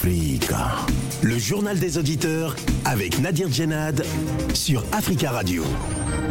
Freega Le journal des auditeurs avec Nadir Djenad sur Africa Radio.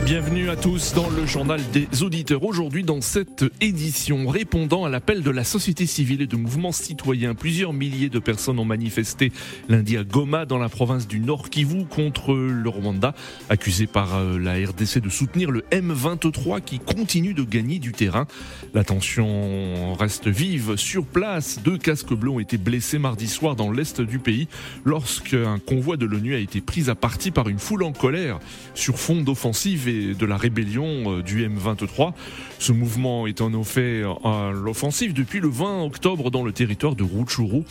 Bienvenue à tous dans le journal des auditeurs. Aujourd'hui, dans cette édition, répondant à l'appel de la société civile et de mouvements citoyens, plusieurs milliers de personnes ont manifesté lundi à Goma, dans la province du Nord Kivu, contre le Rwanda, accusé par euh, la RDC de soutenir le M23 qui continue de gagner du terrain. La tension reste vive sur place. Deux casques bleus ont été blessés mardi soir dans l'est du pays lorsqu'un convoi de l'ONU a été pris à partie par une foule en colère sur fond d'offensive et de la rébellion euh, du M23. Ce mouvement est en effet à l'offensive depuis le 20 octobre dans le territoire de Rutshuru.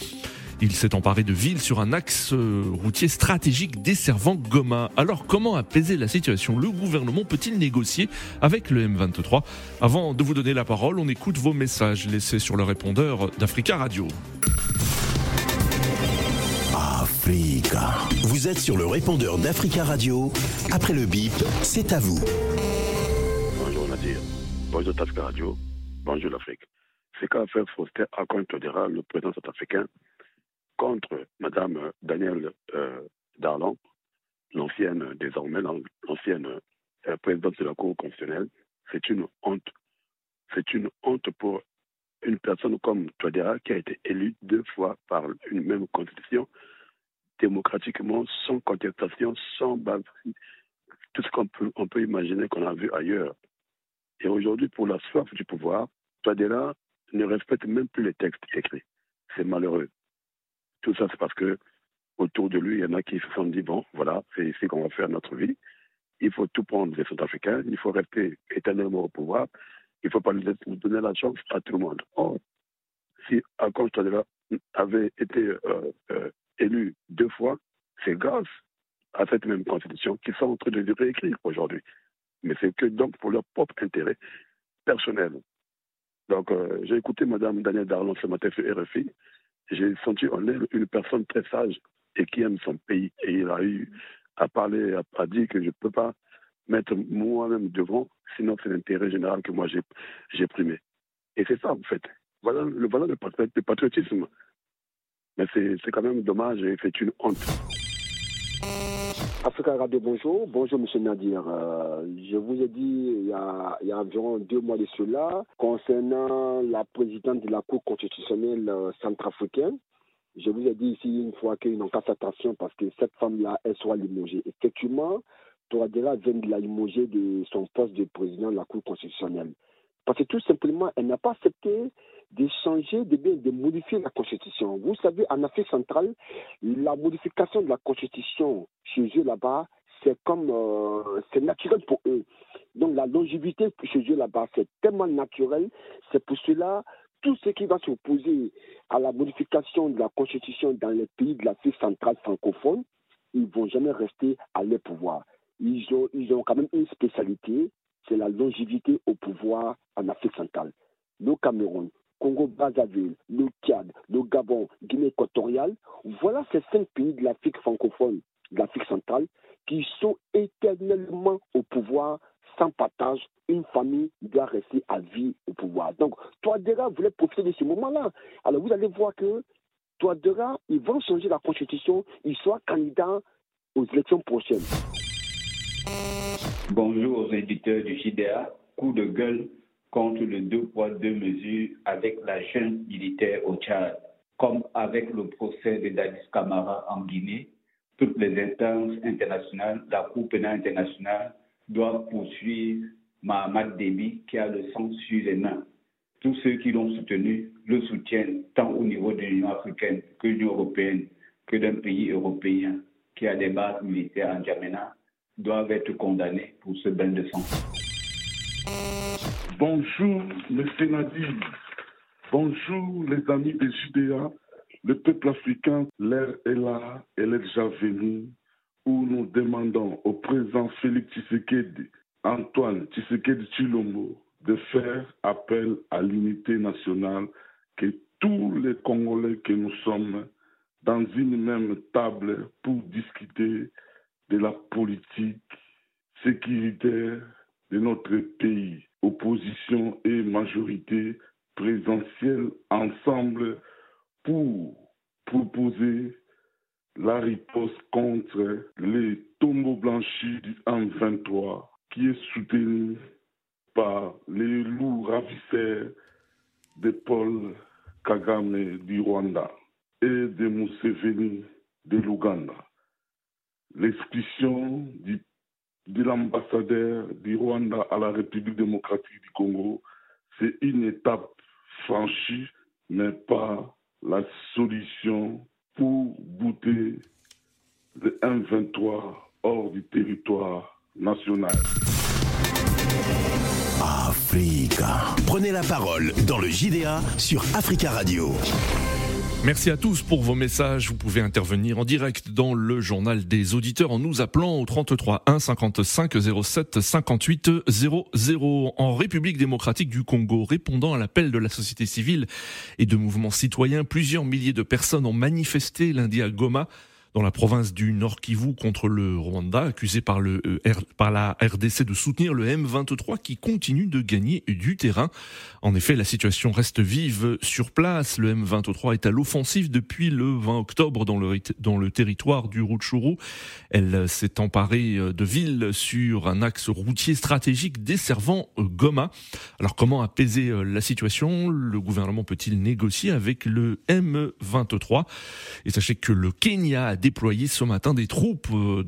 Il s'est emparé de villes sur un axe euh, routier stratégique desservant Goma. Alors comment apaiser la situation? Le gouvernement peut-il négocier avec le M23 Avant de vous donner la parole, on écoute vos messages laissés sur le répondeur d'Africa Radio. Vous êtes sur le répondeur d'Africa Radio. Après le bip, c'est à vous. Bonjour Nadir. Bonjour Africa Radio. Bonjour l'Afrique. C'est qu'a fait Faustin Akon Todera, le président sud-africain, contre Madame Danielle euh, Darlan, l'ancienne, désormais, l'ancienne euh, présidente de la Cour constitutionnelle. C'est une honte. C'est une honte pour une personne comme Todera qui a été élue deux fois par une même constitution démocratiquement, sans contestation, sans tout ce qu'on peut, imaginer qu'on a vu ailleurs. Et aujourd'hui, pour la soif du pouvoir, Touadéra ne respecte même plus les textes écrits. C'est malheureux. Tout ça, c'est parce que autour de lui, il y en a qui se sont dit, bon, voilà, c'est ici qu'on va faire notre vie. Il faut tout prendre des Sud-Africains, il faut rester éternellement au pouvoir, il ne faut pas lui donner la chance à tout le monde. Or, si Alcon Touadéra avait été euh, euh, élus deux fois, c'est grâce à cette même constitution qu'ils sont en train de réécrire aujourd'hui. Mais c'est que donc pour leur propre intérêt personnel. Donc euh, j'ai écouté Mme Danielle Darlon ce matin sur RFI. J'ai senti en elle une personne très sage et qui aime son pays. Et il a eu à parler, à, dire que je ne peux pas mettre moi-même devant, sinon c'est l'intérêt général que moi j'ai primé. Et c'est ça en fait. Voilà le, voilà le patriotisme. Mais c'est quand même dommage et c'est une honte. Africa Radio, bonjour. Bonjour, Monsieur Nadir. Euh, je vous ai dit il y, a, environ deux mois de cela, concernant la présidente de la Cour constitutionnelle euh, centrafricaine, je vous ai dit ici une fois qu'ils n'ont qu'à attention parce que cette femme-là, elle soit limogée. Effectivement, Touadéra vient de la limoger de son poste de président de la Cour constitutionnelle. Parce que tout simplement, elle n'a pas accepté de changer, de, de modifier la Constitution. Vous savez, en Afrique centrale, la modification de la Constitution chez eux là-bas, c'est comme euh, c'est naturel pour eux. Donc la longévité chez eux là-bas, c'est tellement naturel. C'est pour cela tout ce qui va s'opposer à la modification de la Constitution dans les pays de l'Afrique centrale francophone, ils ne vont jamais rester à leur pouvoir. Ils ont, ils ont quand même une spécialité, c'est la longévité au pouvoir en Afrique centrale. Le Cameroun, Congo-Brazzaville, le Tchad, le Gabon, Guinée équatoriale, voilà ces cinq pays de l'Afrique francophone, de l'Afrique centrale, qui sont éternellement au pouvoir sans partage. Une famille doit rester à vie au pouvoir. Donc, Touadéra voulait profiter de ce moment-là. Alors, vous allez voir que Touadéra, ils vont changer la constitution, ils soient candidats aux élections prochaines. Bonjour aux éditeurs du JDA. Coup de gueule contre le deux poids, deux mesures avec la chaîne militaire au Tchad. Comme avec le procès de Dadis Camara en Guinée, toutes les instances internationales, la Cour pénale internationale, doivent poursuivre Mahamad Déby qui a le sang sur les mains. Tous ceux qui l'ont soutenu le soutiennent tant au niveau de l'Union africaine que de l'Union européenne que d'un pays européen qui a des bases militaires en Djamena doivent être condamnés pour ce bain de sang. Bonjour, M. Nadir. Bonjour, les amis des Judéa. Le peuple africain, l'ère est là, elle est déjà venue, où nous demandons au président Félix Tshisekedi, Antoine Tshisekedi Chilombo, de faire appel à l'unité nationale, que tous les Congolais que nous sommes, dans une même table pour discuter de la politique sécuritaire de notre pays, opposition et majorité présidentielle ensemble pour proposer la riposte contre les tombeaux blanchis du M23 qui est soutenu par les loups ravisseurs de Paul Kagame du Rwanda et de Museveni de l'Ouganda. L'expulsion de l'ambassadeur du Rwanda à la République démocratique du Congo, c'est une étape franchie, mais pas la solution pour bouter le M23 hors du territoire national. Prenez la parole dans le JDA sur Africa Radio. Merci à tous pour vos messages. Vous pouvez intervenir en direct dans le journal des auditeurs en nous appelant au 33 1 55 07 58 00 en République démocratique du Congo. Répondant à l'appel de la société civile et de mouvements citoyens, plusieurs milliers de personnes ont manifesté lundi à Goma dans la province du Nord Kivu contre le Rwanda, accusé par, le, euh, par la RDC de soutenir le M23 qui continue de gagner du terrain. En effet, la situation reste vive sur place. Le M23 est à l'offensive depuis le 20 octobre dans le, dans le territoire du Rutshuru. Elle s'est emparée euh, de villes sur un axe routier stratégique desservant euh, Goma. Alors comment apaiser la situation? Le gouvernement peut-il négocier avec le M23 Et sachez que le Kenya déployé ce matin des troupes euh,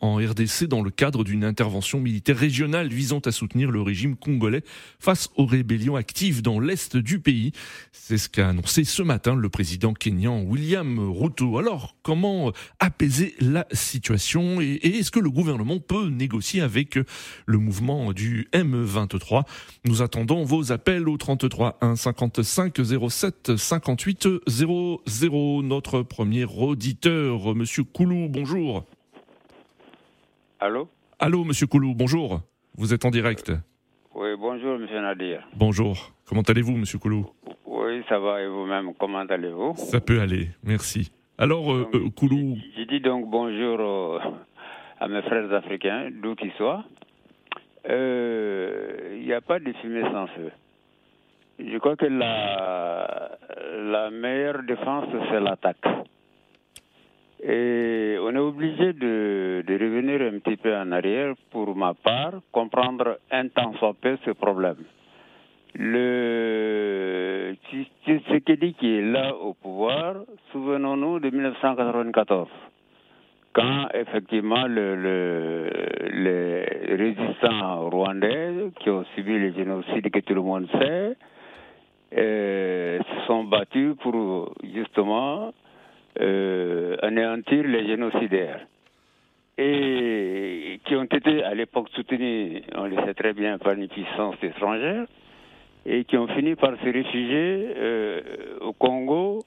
en RDC dans le cadre d'une intervention militaire régionale visant à soutenir le régime congolais face aux rébellions actives dans l'est du pays. C'est ce qu'a annoncé ce matin le président kenyan William Ruto. Alors, comment apaiser la situation et, est-ce que le gouvernement peut négocier avec le mouvement du M23 Nous attendons vos appels au 33 1 55 07 58 00. Notre premier auditeur Monsieur Koulou, bonjour. Allô Allô, Monsieur Koulou, bonjour. Vous êtes en direct. Oui, bonjour, Monsieur Nadir. Bonjour. Comment allez-vous, Monsieur Koulou Oui, ça va, et vous-même, comment allez-vous? Ça peut aller, merci. Alors, euh, euh, Koulou. J'ai dit donc bonjour euh, à mes frères africains, d'où qu'ils soient. Il n'y a pas de fumée sans feu. Je crois que la, la meilleure défense, c'est l'attaque. Et on est obligé de, de, revenir un petit peu en arrière pour ma part, comprendre un temps soit peu ce problème. Le dit qui est là au pouvoir, souvenons-nous de 1994, quand effectivement le, le, les résistants rwandais qui ont subi le génocide que tout le monde sait, euh, se sont battus pour justement euh, anéantir les génocidaires et qui ont été à l'époque soutenus, on le sait très bien, par une puissance étrangère et qui ont fini par se réfugier euh, au Congo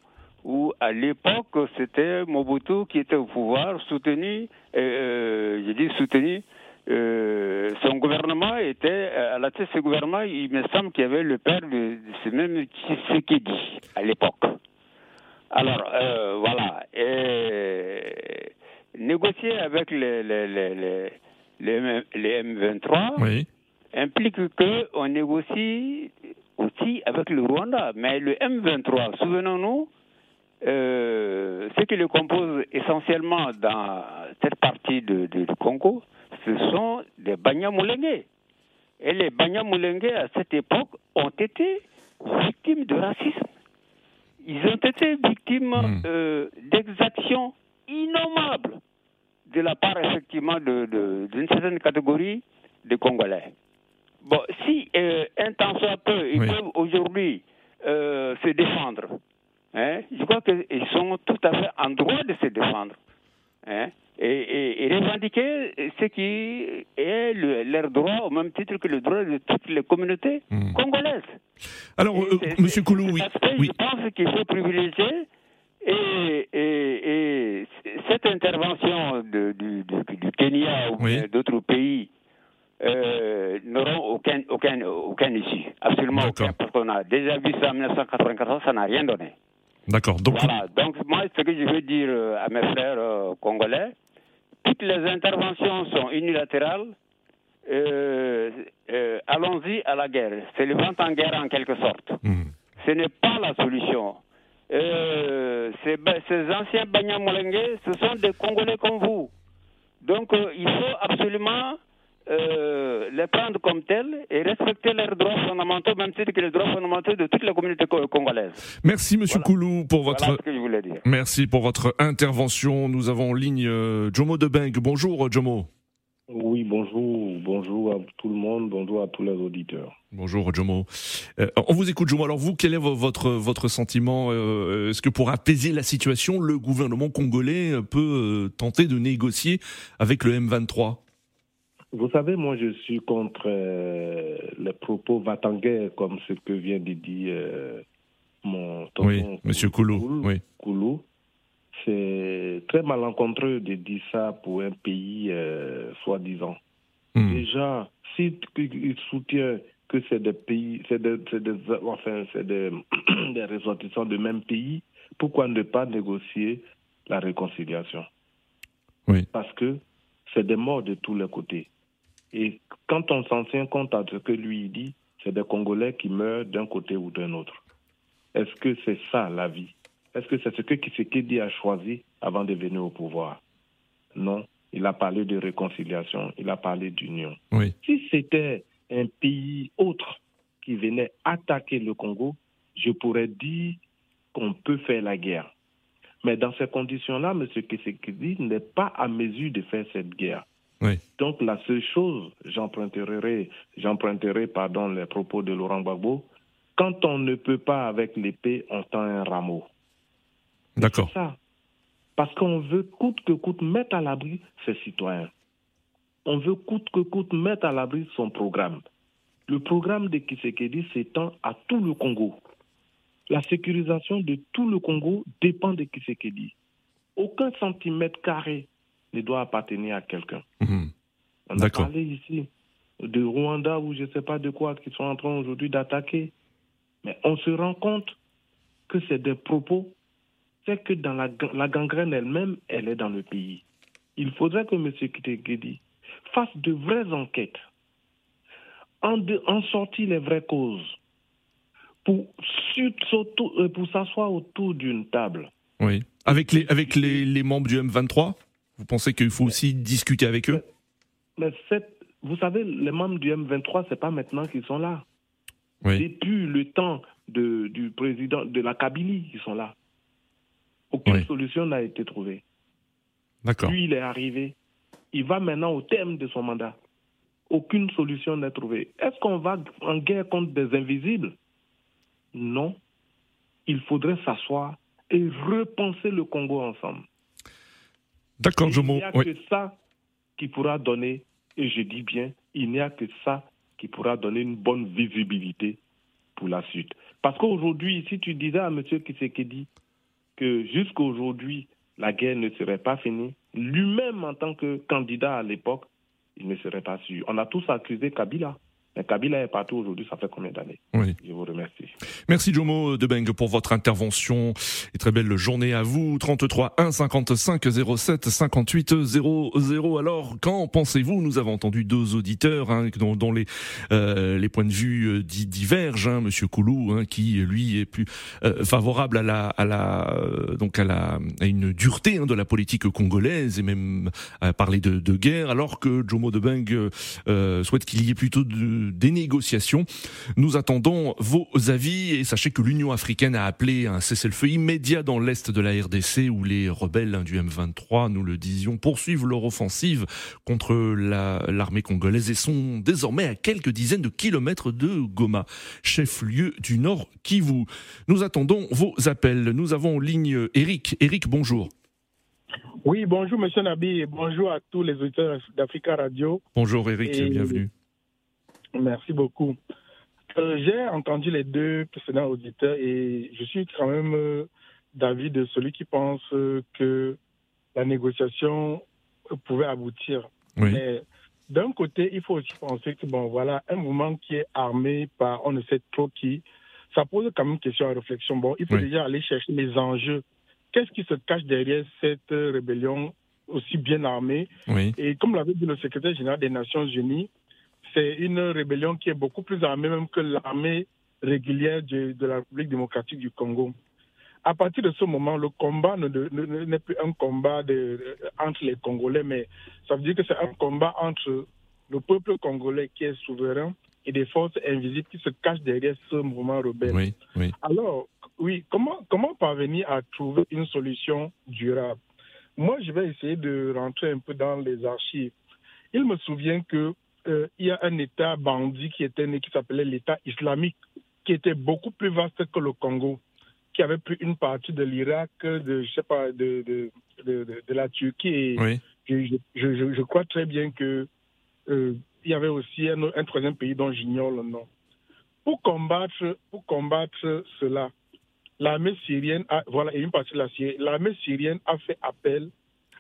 où à l'époque c'était Mobutu qui était au pouvoir, soutenu, euh, je dis soutenu, son gouvernement était, à la tête de ce gouvernement, il me semble qu'il y avait le père de, ce même Tshisekedi à l'époque. Alors, euh, voilà. Et négocier avec les, les, les, les, M23 implique qu'on négocie aussi avec le Rwanda. Mais le M23, souvenons-nous, euh, ce qui le compose essentiellement dans cette partie de, du Congo, ce sont des Banyamulenge. Et les Banyamulenge, à cette époque, ont été victimes de racisme ils ont été victimes hmm. euh, d'exactions innommables de la part effectivement d'une de, certaine catégorie de Congolais. Bon, si euh, un temps soit peu, ils peuvent aujourd'hui euh, se défendre, hein, je crois qu'ils sont tout à fait en droit de se défendre. Hein, et, revendiquer ce qui est leur droit au même titre que le droit de toutes les communautés hmm. congolaises. Alors, euh, Monsieur Koulou, oui. Je pense qu'il faut privilégier et, cette intervention du, Kenya ou d'autres pays euh, n'auront aucun, aucun, aucun issue. Absolument aucun. Parce qu'on a déjà vu ça en 1994, ça n'a rien donné. D'accord. Donc, voilà. Donc, moi, ce que je veux dire euh, à mes frères congolais, toutes les interventions sont unilatérales. Euh, euh, allons-y à la guerre. C'est le vent en guerre en quelque sorte. Hmm. Ce n'est pas la solution. euh, ces, ces, anciens Banyamolenge, ce sont des Congolais comme vous. Donc il faut absolument euh, les prendre comme tels et respecter leurs droits fondamentaux, même si que les droits fondamentaux de toutes les communautés congolaises. Merci Monsieur Koulou pour votre. Voilà ce que je voulais dire. Merci pour votre intervention. Nous avons en ligne euh, Jomo Debeng. Bonjour Jomo. Oui, bonjour, bonjour à tout le monde, bonjour à tous les auditeurs. Bonjour Jomo. Euh, on vous écoute Jomo. Alors vous, quel est votre votre sentiment euh, Est-ce que pour apaiser la situation, le gouvernement congolais peut euh, tenter de négocier avec le M23 Vous savez, moi je suis contre les propos vatanguais comme ce que vient de dire mon tonton Oui, Monsieur Koulou. Oui. Koulou c'est très malencontreux de dire ça pour un pays euh, soi-disant. Hmm. Déjà, si il soutient que c'est des pays, c'est des, des, enfin, c'est des, des ressortissants du même pays, pourquoi ne pas négocier la réconciliation? Oui. Parce que c'est des morts de tous les côtés. Et quand on s'en tient compte à ce que lui dit, c'est des Congolais qui meurent d'un côté ou d'un autre. Est-ce que c'est ça la vie? Est-ce que c'est ce que Kisekedi a choisi avant de venir au pouvoir? Non. Il a parlé de réconciliation, il a parlé d'union. Oui. Si c'était un pays autre qui venait attaquer le Congo, je pourrais dire qu'on peut faire la guerre. Mais dans ces conditions-là, M. Kisekedi n'est pas à mesure de faire cette guerre. Oui. Donc la seule chose, j'emprunterai, j'emprunterai pardon les propos de Laurent Gbagbo, quand on ne peut pas avec l'épée, on tend un rameau. D'accord. Ça. Parce qu'on veut coûte que coûte mettre à l'abri ses citoyens. On veut coûte que coûte mettre à l'abri son programme. Le programme de Kisekedi s'étend à tout le Congo. La sécurisation de tout le Congo dépend de Kisekedi. Aucun centimètre carré ne doit appartenir à quelqu'un. Mmh. On a parlé ici de Rwanda ou je ne sais pas de quoi qui sont en train aujourd'hui d'attaquer. Mais on se rend compte que c'est des propos c'est que dans la, la gangrène elle-même, elle est dans le pays. Il faudrait que M. Kitekedi fasse de vraies enquêtes, en, de, en les vraies causes, pour, pour s'asseoir autour d'une table. Oui. Avec les, avec les, les, membres du M23 Vous pensez qu'il faut aussi discuter avec eux? Mais, cette, Vous savez, les membres du M23, ce n'est pas maintenant qu'ils sont là. Oui. Depuis le temps de, du président de la Kabylie, ils sont là. Aucune Oui. solution n'a été trouvée. D'accord. Lui, il est arrivé. Il va maintenant au terme de son mandat. Aucune solution n'est trouvée. Est-ce qu'on va en guerre contre des invisibles? Non. Il faudrait s'asseoir et repenser le Congo ensemble. D'accord, Jomo. Il n'y a Oui. que ça qui pourra donner, et je dis bien, il n'y a que ça qui pourra donner une bonne visibilité pour la suite. Parce qu'aujourd'hui, si tu disais à M. Kisekedi que jusqu'à aujourd'hui, la guerre ne serait pas finie, lui-même en tant que candidat à l'époque, il ne serait pas sûr. On a tous accusé Kabila. Mais Kabila est partout aujourd'hui, ça fait combien d'années Oui. Je vous remercie. Merci Jomo Debeng pour votre intervention et très belle journée à vous. 33 1 55 07 58 00. Alors, quand pensez-vous? Nous avons entendu deux auditeurs hein, dont, dont les euh, les points de vue euh, di- divergent. Hein, Monsieur Koulou, hein, qui lui est plus euh, favorable à la à la euh, donc à la à une dureté hein, de la politique congolaise et même à parler de, de guerre, alors que Jomo Debeng euh, souhaite qu'il y ait plutôt de, des négociations. Nous attendons vos avis et sachez que l'Union africaine a appelé à un cessez-le-feu immédiat dans l'est de la RDC où les rebelles du M23, nous le disions, poursuivent leur offensive contre la- l'armée congolaise et sont désormais à quelques dizaines de kilomètres de Goma, chef-lieu du Nord Kivu. Nous attendons vos appels. Nous avons en ligne Eric. Eric, bonjour. Oui, bonjour Monsieur Nabi et bonjour à tous les auditeurs d'Africa Radio. Bonjour Eric, Et- bienvenue. Merci beaucoup. Euh, J'ai entendu les deux précédents auditeurs et je suis quand même euh, d'avis de celui qui pense euh, que la négociation pouvait aboutir. Oui. Mais d'un côté, il faut aussi penser que bon, voilà, un mouvement qui est armé par on ne sait trop qui, ça pose quand même question à réflexion. Bon, il faut Oui. déjà aller chercher les enjeux. Qu'est-ce qui se cache derrière cette rébellion aussi bien armée? Oui. et comme l'avait dit le secrétaire général des Nations Unies, c'est une rébellion qui est beaucoup plus armée même que l'armée régulière de, de la République démocratique du Congo. À partir de ce moment, le combat n'est plus un combat de, entre les Congolais, mais ça veut dire que c'est un combat entre le peuple congolais qui est souverain et des forces invisibles qui se cachent derrière ce mouvement rebelle. Oui, oui. Alors, oui, comment, comment parvenir à trouver une solution durable? Moi, je vais essayer de rentrer un peu dans les archives. Il me souvient que euh, il y a un État bandit qui était né, qui s'appelait l'État islamique, qui était beaucoup plus vaste que le Congo, qui avait pris une partie de l'Irak, de, je sais pas, de, de, de, de la Turquie. oui. je, je, je, crois très bien que euh, il y avait aussi un, un troisième pays dont j'ignore le nom. Pour combattre, pour combattre cela, l'armée syrienne, a, voilà, et une partie de la Syrie, l'armée syrienne a fait appel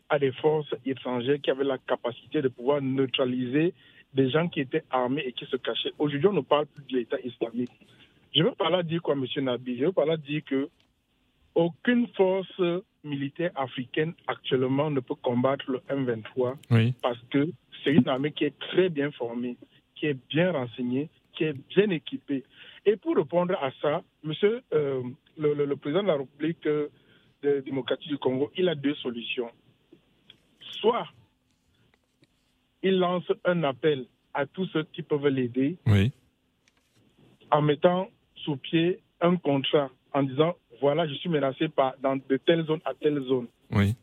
à des forces étrangères qui avaient la capacité de pouvoir neutraliser des gens qui étaient armés et qui se cachaient. Aujourd'hui, on ne parle plus de l'État islamique. Je veux pas là dire quoi, M. Nabi? Je veux pas là dire que aucune force militaire africaine actuellement ne peut combattre le M23 oui. parce que c'est une armée qui est très bien formée, qui est bien renseignée, qui est bien équipée. Et pour répondre à ça, monsieur euh, le, le, le, président de la République euh, démocratique du Congo, il a deux solutions. Soit il lance un appel à tous ceux qui peuvent l'aider oui. en mettant sous pied un contrat en disant voilà, je suis menacé par dans de telle zone à telle zone. Oui.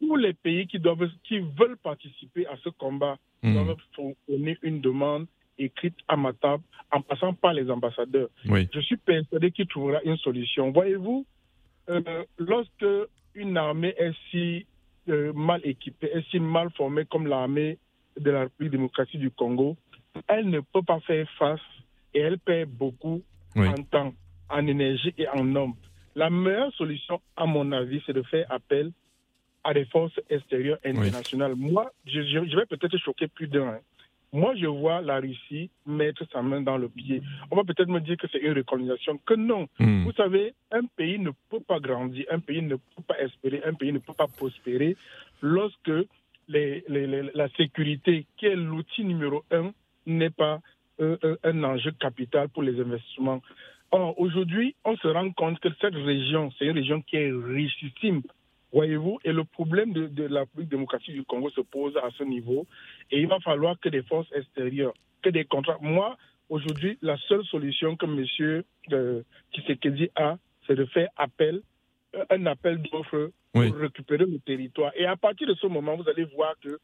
Tous les pays qui doivent qui veulent participer à ce combat Mhm. doivent fournir une demande écrite à ma table en passant par les ambassadeurs. Oui. Je suis persuadé qu'il trouvera une solution. Voyez-vous, euh, lorsque une armée est si euh, mal équipée, est si mal formée comme l'armée de la République démocratique du Congo, elle ne peut pas faire face et elle perd beaucoup Oui. en temps, en énergie et en nombre. La meilleure solution, à mon avis, c'est de faire appel à des forces extérieures internationales. Moi, je, vais peut-être choquer plus d'un. hein. Moi, je vois la Russie mettre sa main dans le pied. On va peut-être me dire que c'est une recolonisation, que non. Mhm. Vous savez, un pays ne peut pas grandir, un pays ne peut pas espérer, un pays ne peut pas prospérer lorsque la sécurité, qui est l'outil numéro un, n'est pas euh, euh, un enjeu capital pour les investissements. Or, aujourd'hui, on se rend compte que cette région, c'est une région qui est richissime. Voyez-vous, et le problème de, la République démocratique du Congo se pose à ce niveau. Et il va falloir que des forces extérieures, que des contrats. Moi, aujourd'hui, la seule solution que M. Euh, Tshisekedi a, c'est de faire appel, un appel d'offres Oui. pour récupérer le territoire. Et à partir de ce moment, vous allez voir que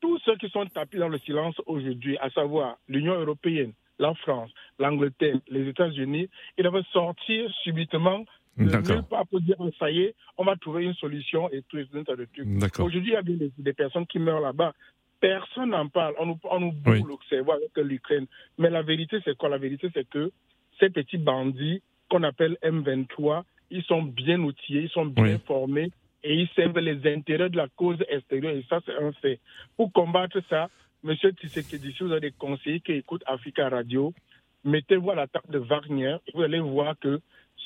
tous ceux qui sont tapis dans le silence aujourd'hui, à savoir l'Union européenne, la France, l'Angleterre, les États-Unis, ils doivent sortir subitement D'accord. part pour dire ça y est, on va trouver une solution et tout tas de trucs. D'accord. Aujourd'hui, il y a des, des personnes qui meurent là-bas. Personne n'en parle. On nous, on nous Oui. boule le cerveau avec l'Ukraine. Mais la vérité, c'est quoi? La vérité, c'est que ces petits bandits qu'on appelle M23, ils sont bien outillés, ils sont bien Oui. formés et ils servent les intérêts de la cause extérieure. Et ça, c'est un fait. Pour combattre ça, Monsieur Tshisekedi, si vous avez des conseillers qui écoutent Africa Radio, mettez-vous à la table de Wagner et vous allez voir que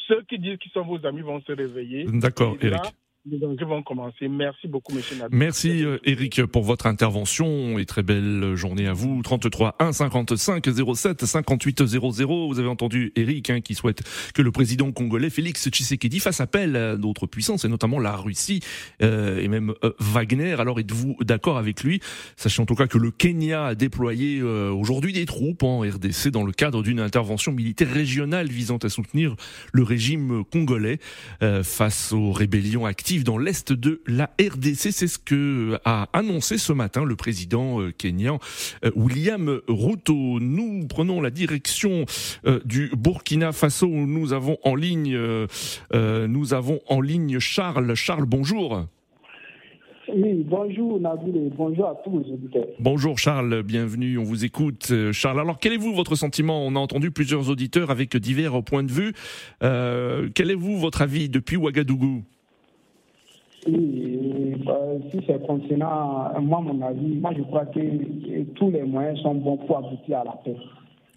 ceux qui disent qu'ils sont vos amis vont se réveiller. D'accord, Eric. Les dangers vont commencer. Merci beaucoup, Monsieur Nabi. Merci euh, Eric pour votre intervention et très belle journée à vous. 33 1 55 07 58 00. Vous avez entendu Eric hein, qui souhaite que le président congolais Félix Tshisekedi fasse appel à d'autres puissances et notamment la Russie euh, et même euh, Wagner. Alors êtes-vous d'accord avec lui? Sachez en tout cas que le Kenya a déployé euh, aujourd'hui des troupes en RDC dans le cadre d'une intervention militaire régionale visant à soutenir le régime congolais euh, face aux rébellions actives dans l'est de la RDC. C'est ce que a annoncé ce matin le président euh, kényan euh, William Ruto. Nous prenons la direction euh, du Burkina Faso où nous avons en ligne, nous avons en ligne Charles. Charles, bonjour. Oui, bonjour Nabil et bonjour à tous les auditeurs. Bonjour Charles, bienvenue, on vous écoute. Charles, alors quel est vous votre sentiment? On a entendu plusieurs auditeurs avec divers points de vue. Euh, quel est vous votre avis depuis Ouagadougou? Oui, bah, si c'est concernant, moi, mon avis, moi je crois que euh, tous les moyens sont bons pour aboutir à la paix.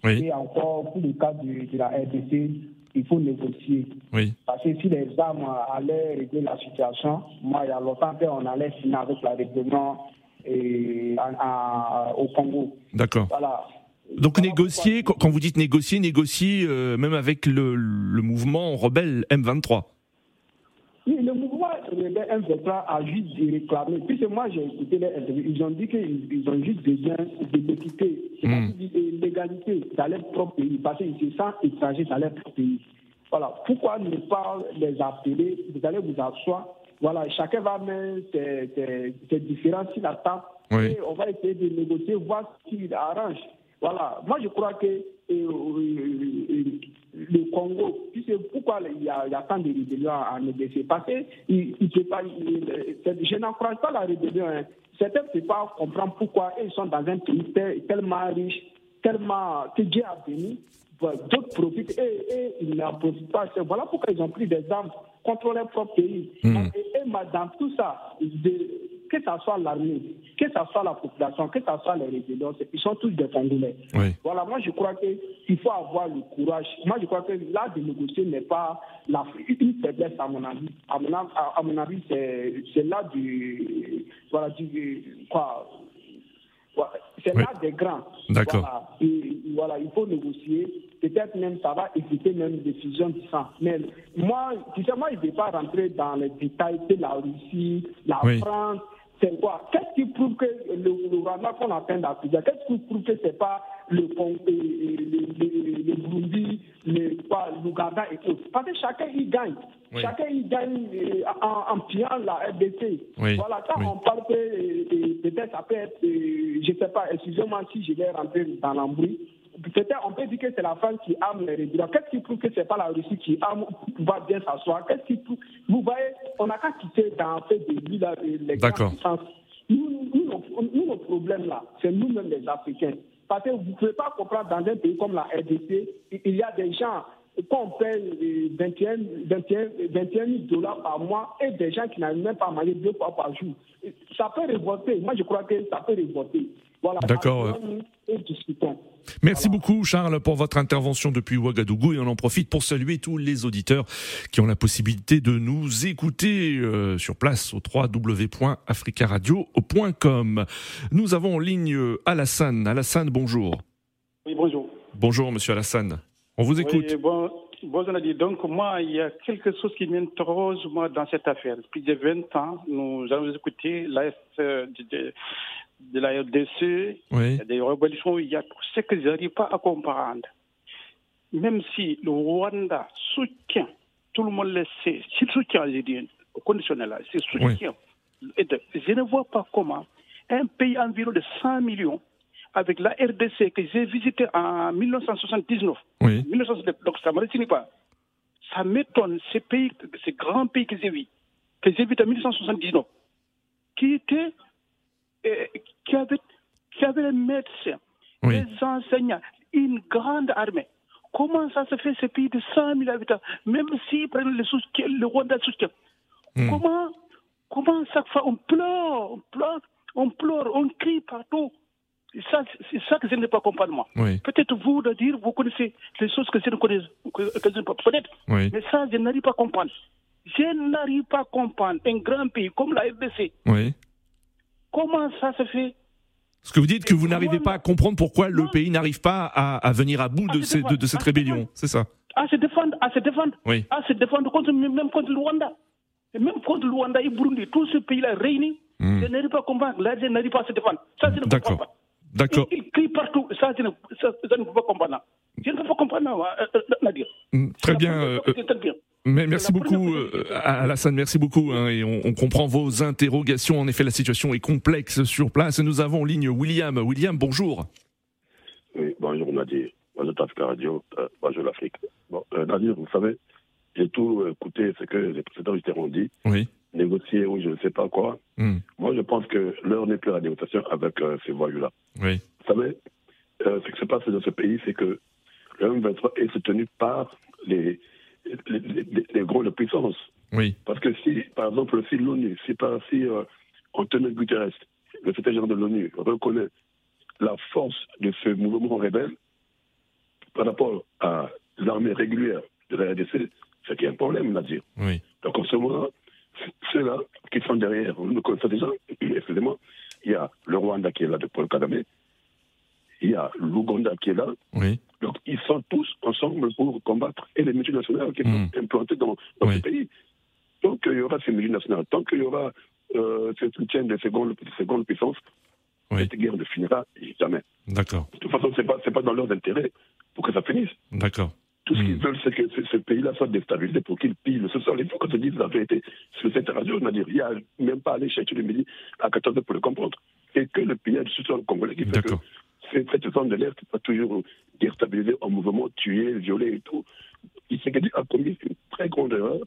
Oui, Et encore, pour le cas de, de la RDC, il faut négocier. oui, Parce que si les armes allaient régler la situation, moi, il y a longtemps qu'on allait finir avec la règlement euh, en- en- au Congo. d'accord. Voilà. Donc Voilà négocier, pourquoi- quand vous dites négocier, négocier euh, même avec le, le mouvement rebelle M23. Rebelle M23 a juste réclamé. Puisque moi, j'ai écouté les interviews, ils ont dit qu'ils ils ont juste besoin de l'équité, Hmm. de l'égalité dans leur propre pays, parce qu'ils se sentent étrangers dans leur propre pays. Voilà. Pourquoi ne pas les appeler? Vous allez vous asseoir. Voilà, chacun va mettre ses, ses- ses différences sur la table Oui. et on va essayer de négocier, voir ce qui arrange. Voilà. Moi, je crois que euh, euh, le Congo, tu sais pourquoi il y a, il y a tant de rébellions en RDC Parce que il, il pas, je n'encourage pas la rébellion. hein. Certains ne peuvent pas comprendre pourquoi ils sont dans un pays tel- tellement riche, tellement que Dieu a béni. D'autres profitent et, et ils n'en profitent pas. Voilà pourquoi ils ont pris des armes contre leur propre pays. Mm. Et, et dans tout ça, de- que ce soit l'armée, que ce soit la population, que ce soit les c'est- ils sont tous des Congolais. Oui. Voilà, moi je crois qu'il faut avoir le courage. Moi je crois que là de négocier n'est pas la, une faiblesse à mon avis. À mon, avis- à, à mon avis, c'est là du voilà du quoi. C'est Oui. là des grands. D'accord. Voilà, Et, voilà, il faut négocier. Peut-être même ça va éviter même des fusions du sang. Mais moi, tu sais, moi, je ne vais pas rentrer dans les détails de la Russie, la Oui. France. C'est quoi? Qu'est-ce qui prouve que le, le Rwanda qu'on atteint d'Afrique Qu'est-ce qui prouve que ce n'est pas le Congo, le, le, le Burundi, l'Ouganda et autres? Parce que chacun y gagne. Oui. Chacun y gagne euh, en, en pillant la RDC. Oui. Voilà, quand Oui. on parle euh, euh, peut-être ça peut être, je ne sais pas, excusez-moi si je vais rentrer dans l'embrouille. On peut dire que c'est la France qui arme les rébellions. Qu'est-ce qui prouve que ce n'est pas la Russie qui arme pour pouvoir bien s'asseoir? Qu'est-ce qui prouve? Vous voyez, on n'a qu'à quitter dans fait lui là, les puissances. Nous, nous, nos, nous, nos problèmes là, c'est nous-mêmes les Africains. Parce que vous ne pouvez pas comprendre dans un pays comme la RDC, il y a des gens qu'on paye euh, 21, 21, 21 000 dollars par mois et des gens qui n'arrivent même pas à manger deux fois par jour. Ça peut révolter. Moi, je crois que ça peut révolter. Voilà. D'accord. Merci beaucoup Charles pour votre intervention depuis Ouagadougou et on en profite pour saluer tous les auditeurs qui ont la possibilité de nous écouter euh, sur place au www.africaradio.com. Nous avons en ligne euh, Alassane. Alassane, bonjour. Oui, bonjour. Bonjour monsieur Alassane. On vous écoute. Oui, bon, bonjour Nadi. Donc, moi, il y a quelque chose qui m'interroge, moi, dans cette affaire. Depuis de 20 ans, nous avons écouté la, de, de, la RDC, Oui. il y a des révolutions, il y a ce que je n'arrive pas à comprendre. Même si le Rwanda soutient, tout le monde le sait, s'il soutient, je dis, au conditionnel, là, c'est soutien. Et de- je ne vois pas comment un pays environ de 100 millions, avec la RDC que j'ai visité en 1979, Oui. 1979, donc ça ne me retient pas. Ça m'étonne, ces pays, ces grands pays que j'ai vus, que j'ai vus en 1979, qui étaient, qui avaient, qui avaient des médecins, Oui. des enseignants, une grande armée. Comment ça se fait ces pays de 100 000 habitants, même s'ils prennent le, soutien, le Rwanda soutien Hmm. Comment, comment chaque fois on pleure, on pleure, on pleure, on crie partout C'est ça, c'est ça que je ne peux pas comprendre, moi. Oui. Peut-être vous de dire, vous connaissez les choses que je ne connais, que, que je pas peut-être. Oui. Mais ça, je n'arrive pas à comprendre. Je n'arrive pas à comprendre un grand pays comme la RDC. Oui. Comment ça se fait? Ce que vous dites que vous n'arrivez pas à comprendre pourquoi le pays n'arrive pas à, à venir à bout de, ces- de- de cette rébellion. C'est ça. à se défendre, à se défendre, Oui. à se défendre contre, même contre le Rwanda. Et même contre le Rwanda et Burundi, tous ces pays-là réunis, Hmm. je n'arrive pas à comprendre. Là, je n'arrive pas à se défendre. Ça, je ne comprends D'accord. pas. D'accord. Ils crient partout. Ça, je ne, ça, je ne peux pas comprendre. Je ne peux pas comprendre, Nadir. Très bien. euh, bien. Mais merci beaucoup, euh, Alassane, merci beaucoup. hein, et on, on comprend vos interrogations. En effet, la situation est complexe sur place. Nous avons en ligne William. William, bonjour. Oui, bonjour Nadir. Bonjour Tafka Radio. Euh, bonjour l'Afrique. Bon, euh, Nadir, vous savez, j'ai tout écouté ce que les précédents ont dit. Oui. Négocier ou je ne sais pas quoi. Hmm. Moi, je pense que l'heure n'est plus à la négociation avec euh, ces voyous-là. Oui. Vous savez, euh, ce qui se passe dans ce pays, c'est que le M23 est soutenu par les, les, les, les gros de puissance. Oui. Parce que si, par exemple, si l'ONU, si, par, si euh, Antonio Guterres, le secrétaire général de l'ONU, reconnaît la force de ce mouvement rebelle par rapport à l'armée régulière de la RDC, c'est qu'il y a un problème dire. Oui. Donc en ce moment, ceux-là qui sont derrière, nous connaissons déjà, excusez-moi, il y a le Rwanda qui est là de Paul Kagame, il y a l'Ouganda qui est là. Oui. Donc ils sont tous ensemble pour combattre et les multinationales qui sont implantées dans, dans ce pays. Donc qu'il y aura ces mesures nationales, tant qu'il y aura euh, ce soutien des secondes, secondes puissances, cette guerre ne finira jamais. D'accord. De toute façon, ce n'est pas, pas dans leurs intérêts pour que ça finisse. D'accord. Tout ce qu'ils veulent, c'est que ce, pays-là soit déstabilisé pour qu'il pille. Ce soir, il faut qu'on se dise la vérité. Sur cette radio, on a dit, il n'y a même pas aller chercher le midi à 14h pour le comprendre. Et que le pillage sur le Congolais qui fait que cette zone de l'Est pas toujours déstabilisé en mouvement, tué, violé et tout. Il s'est a commis une très grande erreur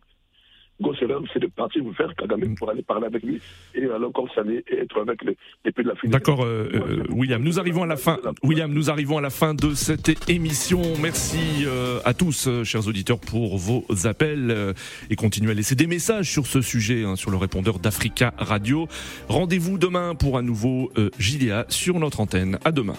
Gosselin, c'est de partir vous faire Kagame pour aller parler avec lui et alors comme ça et être avec les pays de la. D'accord, euh, euh, William. Nous arrivons à la fin. William, nous arrivons à la fin de cette émission. Merci euh, à tous, chers auditeurs, pour vos appels et continuez à laisser des messages sur ce sujet hein, sur le répondeur d'Africa Radio. Rendez-vous demain pour un nouveau JDA sur notre antenne. À demain.